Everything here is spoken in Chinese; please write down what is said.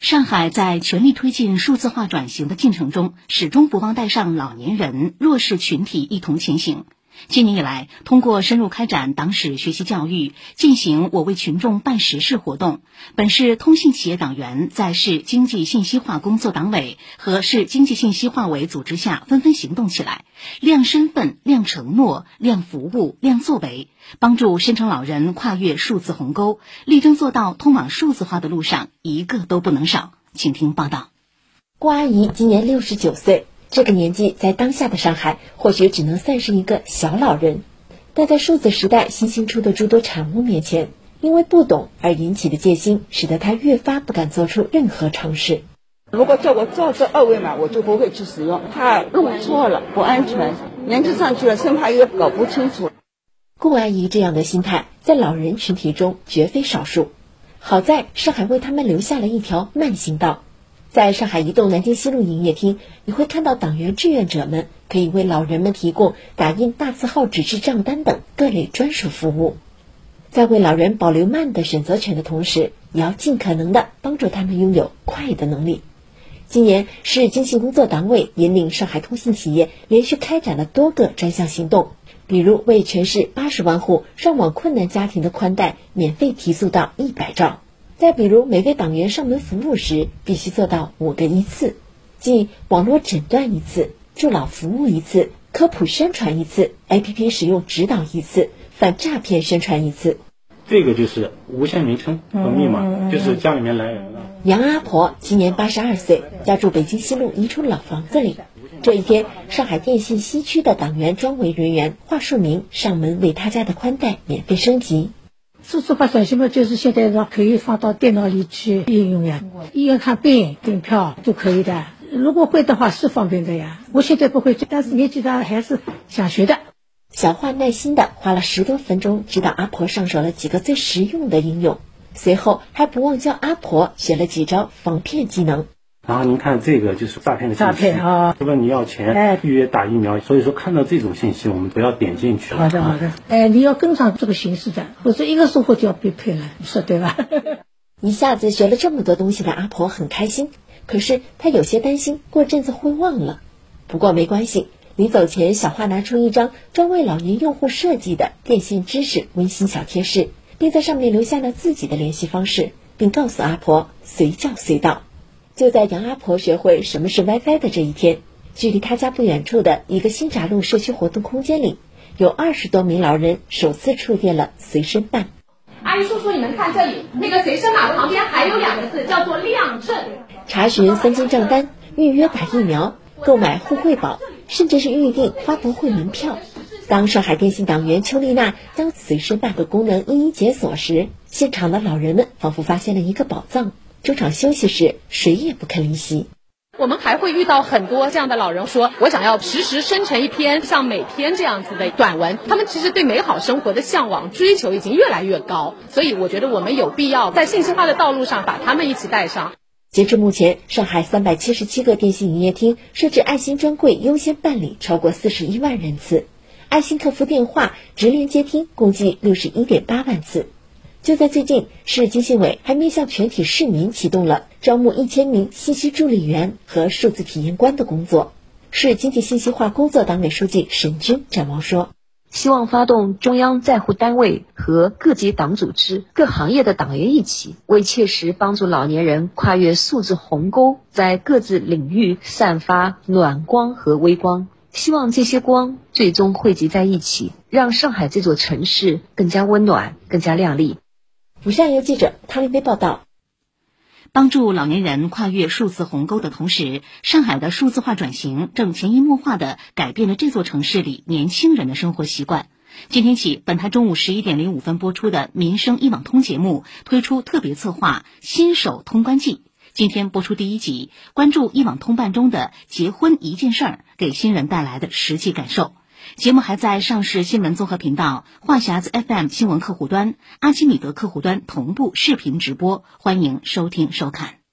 上海在全力推进数字化转型的进程中，始终不忘带上老年人、弱势群体一同前行。今年以来，通过深入开展党史学习教育，进行“我为群众办实事”活动，本市通信企业党员在市经济信息化工作党委和市经济信息化委组织下纷纷行动起来，亮身份、亮承诺、亮服务、亮作为，帮助深城老人跨越数字鸿沟，力争做到通往数字化的路上一个都不能少。请听报道。郭阿姨今年六十九岁。这个年纪，在当下的上海，或许只能算是一个小老人，但在数字时代新兴出的诸多产物面前，因为不懂而引起的戒心，使得他越发不敢做出任何尝试。如果叫我照这二维码，我就不会去使用，怕弄错了不安全。年纪上去了，生怕又搞不清楚。顾阿姨这样的心态，在老人群体中绝非少数。好在上海为他们留下了一条慢行道。在上海移动南京西路营业厅，你会看到党员志愿者们可以为老人们提供打印大字号纸质账单等各类专属服务。在为老人保留慢的选择权的同时，也要尽可能的帮助他们拥有快的能力。今年市经信工作党委引领上海通信企业连续开展了多个专项行动，比如为全市八十万户上网困难家庭的宽带免费提速到一百兆。再比如，每位党员上门服务时必须做到五个一次，即网络诊断一次、助老服务一次、科普宣传一次、APP 使用指导一次、反诈骗宣传一次。这个就是无线名称和密码，就是家里面来人了。杨阿婆今年八十二岁，家住北京西路一处老房子里。这一天，上海电信西区的党员专委人员华树明上门为他家的宽带免费升级。数字化转型嘛，就是现在说可以放到电脑里去应用呀，医院看病、订票都可以的。如果会的话是方便的呀。我现在不会，但是年纪大还是想学的。小华耐心的花了十多分钟，指导阿婆上手了几个最实用的应用，随后还不忘教阿婆学了几招防骗技能。然后您看这个就是诈骗的信息，诈骗啊，问你要钱，预约打疫苗。所以说看到这种信息，我们不要点进去。好的好的，哎，你要跟上这个形势的，否则一个收获就要被骗了，你说对吧？一下子学了这么多东西的阿婆很开心，可是她有些担心过阵子会忘了。不过没关系，临走前，小花拿出一张专为老年用户设计的电信知识温馨小贴士，并在上面留下了自己的联系方式，并告诉阿婆随叫随到。就在杨阿婆学会什么是 WiFi 的这一天，距离她家不远处的一个新闸路社区活动空间里，有二十多名老人首次触电了随身办。阿姨叔叔，你们看这里，那个随身码旁边还有两个字，叫做亮证。查询三金账单、预约打疫苗、购买互惠宝，甚至是预订发博会门票。当上海电信党员邱丽娜将随身办的功能一一解锁时，现场的老人们仿佛发现了一个宝藏。中场休息时，谁也不肯离席。我们还会遇到很多这样的老人，说我想要实时生成一篇像每天这样子的短文。他们其实对美好生活的向往、追求已经越来越高，所以我觉得我们有必要在信息化的道路上把他们一起带上。截至目前，上海三百七十七个电信营业厅设置爱心专柜优先办理超过四十一万人次，爱心客服电话直连接听共计六十一点八万次。就在最近，市经信委还面向全体市民启动了招募一千名信息助理员和数字体验官的工作。市经济信息化工作党委书记沈军展望说：“希望发动中央在沪单位和各级党组织、各行业的党员一起，为切实帮助老年人跨越数字鸿沟，在各自领域散发暖光和微光。希望这些光最终汇集在一起，让上海这座城市更加温暖、更加亮丽。”釜山有记者汤立飞报道，帮助老年人跨越数字鸿沟的同时，上海的数字化转型正潜移默化的改变了这座城市里年轻人的生活习惯。今天起，本台中午十一点零五分播出的《民生一网通》节目推出特别策划《新手通关记》，今天播出第一集，关注一网通办中的结婚一件事儿给新人带来的实际感受。节目还在上市新闻综合频道、话匣子 FM 新闻客户端、阿基米德客户端同步视频直播，欢迎收听收看。